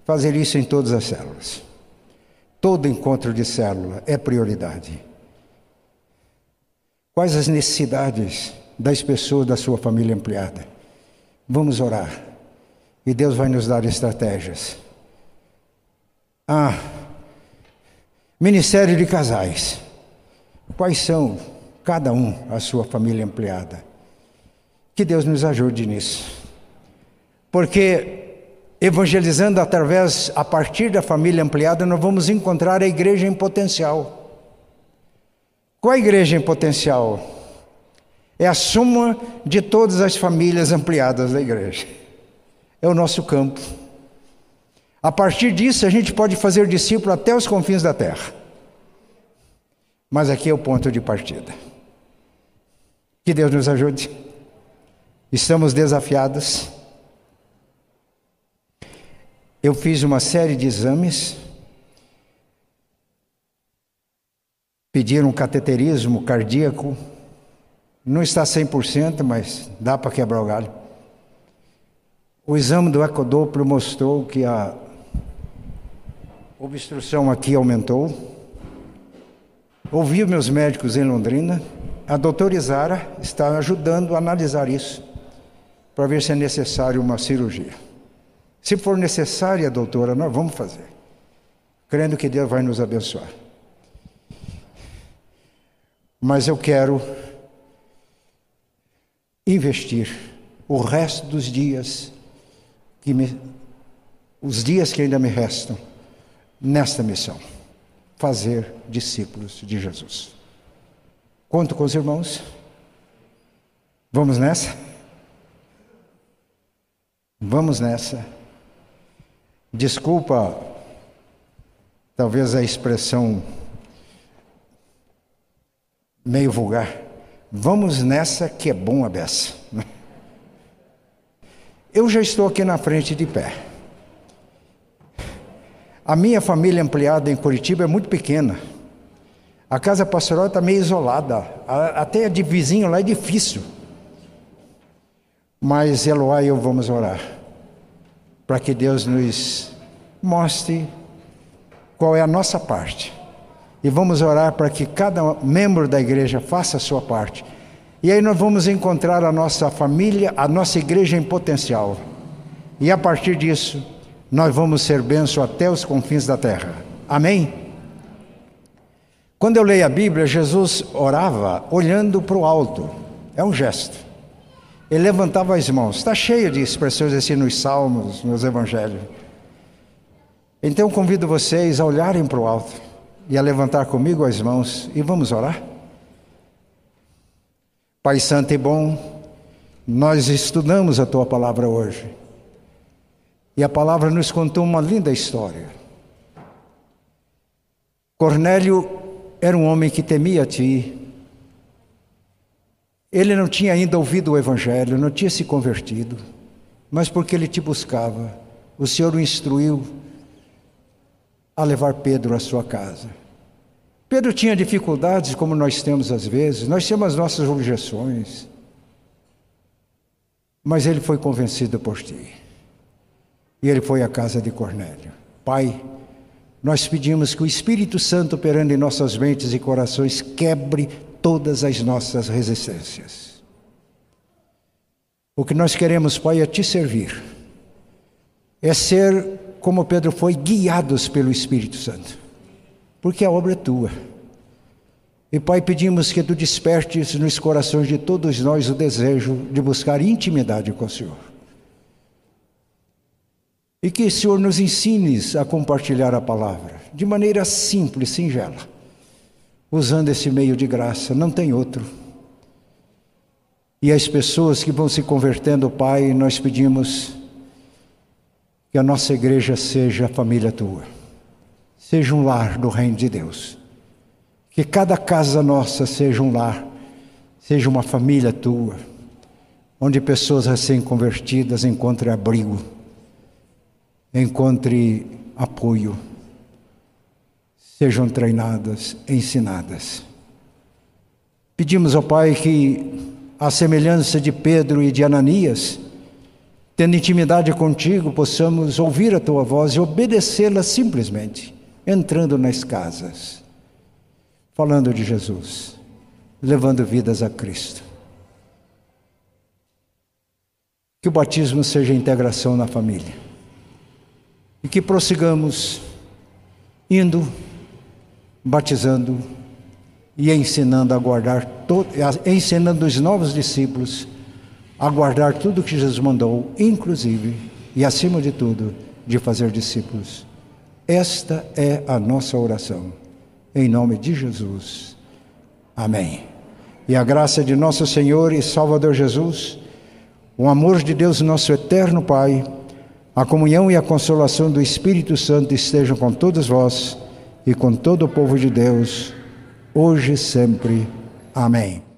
fazer isso em todas as células. Todo encontro de célula é prioridade. Quais as necessidades das pessoas da sua família ampliada? Vamos orar. E Deus vai nos dar estratégias. Ah, Ministério de Casais. Quais são, cada um, a sua família ampliada? Que Deus nos ajude nisso. Porque evangelizando através, a partir da família ampliada, nós vamos encontrar a igreja em potencial. Qual a igreja em potencial? É a soma de todas as famílias ampliadas da igreja. É o nosso campo. A partir disso, a gente pode fazer discípulo até os confins da terra. Mas aqui é o ponto de partida. Que Deus nos ajude. Estamos desafiados. Eu fiz uma série de exames pediram um cateterismo cardíaco. Não está 100%, mas dá para quebrar o galho. O exame do ecodoppler mostrou que a obstrução aqui aumentou. Ouvi meus médicos em Londrina. A doutora Isara está ajudando a analisar isso, para ver se é necessário uma cirurgia. Se for necessária, doutora, nós vamos fazer, crendo que Deus vai nos abençoar. Mas eu quero investir o resto dos dias que me, os dias que ainda me restam nesta missão, fazer discípulos de Jesus. Conto com os irmãos. Vamos nessa? Vamos nessa. Desculpa, talvez a expressão meio vulgar. Vamos nessa que é bom a beça. Eu já estou aqui na frente de pé. A minha família ampliada em Curitiba é muito pequena. A casa pastoral está meio isolada. Até de vizinho lá é difícil. Mas Eloá e eu vamos orar. Para que Deus nos mostre qual é a nossa parte e vamos orar para que cada membro da igreja faça a sua parte. E aí nós vamos encontrar a nossa família, a nossa igreja em potencial. E a partir disso, nós vamos ser benção até os confins da terra. Amém? Quando eu leio a Bíblia, Jesus orava olhando para o alto. É um gesto. Ele levantava as mãos. Está cheio de expressões assim nos salmos, nos evangelhos. Então convido vocês a olharem para o alto e a levantar comigo as mãos e vamos orar? Pai Santo e bom, nós estudamos a tua palavra hoje. E a palavra nos contou uma linda história. Cornélio era um homem que temia a ti. Ele não tinha ainda ouvido o evangelho, não tinha se convertido, mas porque ele te buscava, o Senhor o instruiu a levar Pedro à sua casa. Pedro tinha dificuldades, como nós temos às vezes, nós temos as nossas objeções, mas ele foi convencido por ti. E ele foi à casa de Cornélio. Pai, nós pedimos que o Espírito Santo operando em nossas mentes e corações quebre todas as nossas resistências. O que nós queremos, Pai, é te servir, é ser como Pedro foi, guiados pelo Espírito Santo, porque a obra é tua. E Pai, pedimos que tu despertes nos corações de todos nós o desejo de buscar intimidade com o Senhor. E que o Senhor nos ensines a compartilhar a palavra de maneira simples, singela, usando esse meio de graça, não tem outro. E as pessoas que vão se convertendo, Pai, nós pedimos que a nossa igreja seja a família tua. seja um lar do reino de Deus. Que cada casa nossa seja um lar, seja uma família tua, onde pessoas recém-convertidas encontrem abrigo, encontrem apoio, sejam treinadas, ensinadas. Pedimos ao Pai que, à semelhança de Pedro e de Ananias, tendo intimidade contigo, possamos ouvir a tua voz e obedecê-la simplesmente, entrando nas casas, falando de Jesus, levando vidas a Cristo. Que o batismo seja integração na família e que prossigamos indo, batizando e ensinando a guardar, ensinando os novos discípulos a guardar tudo que Jesus mandou, inclusive e acima de tudo, de fazer discípulos. Esta é a nossa oração. Em nome de Jesus. Amém. E a graça de nosso Senhor e Salvador Jesus, o amor de Deus, nosso eterno Pai, a comunhão e a consolação do Espírito Santo estejam com todos vós e com todo o povo de Deus, hoje e sempre. Amém.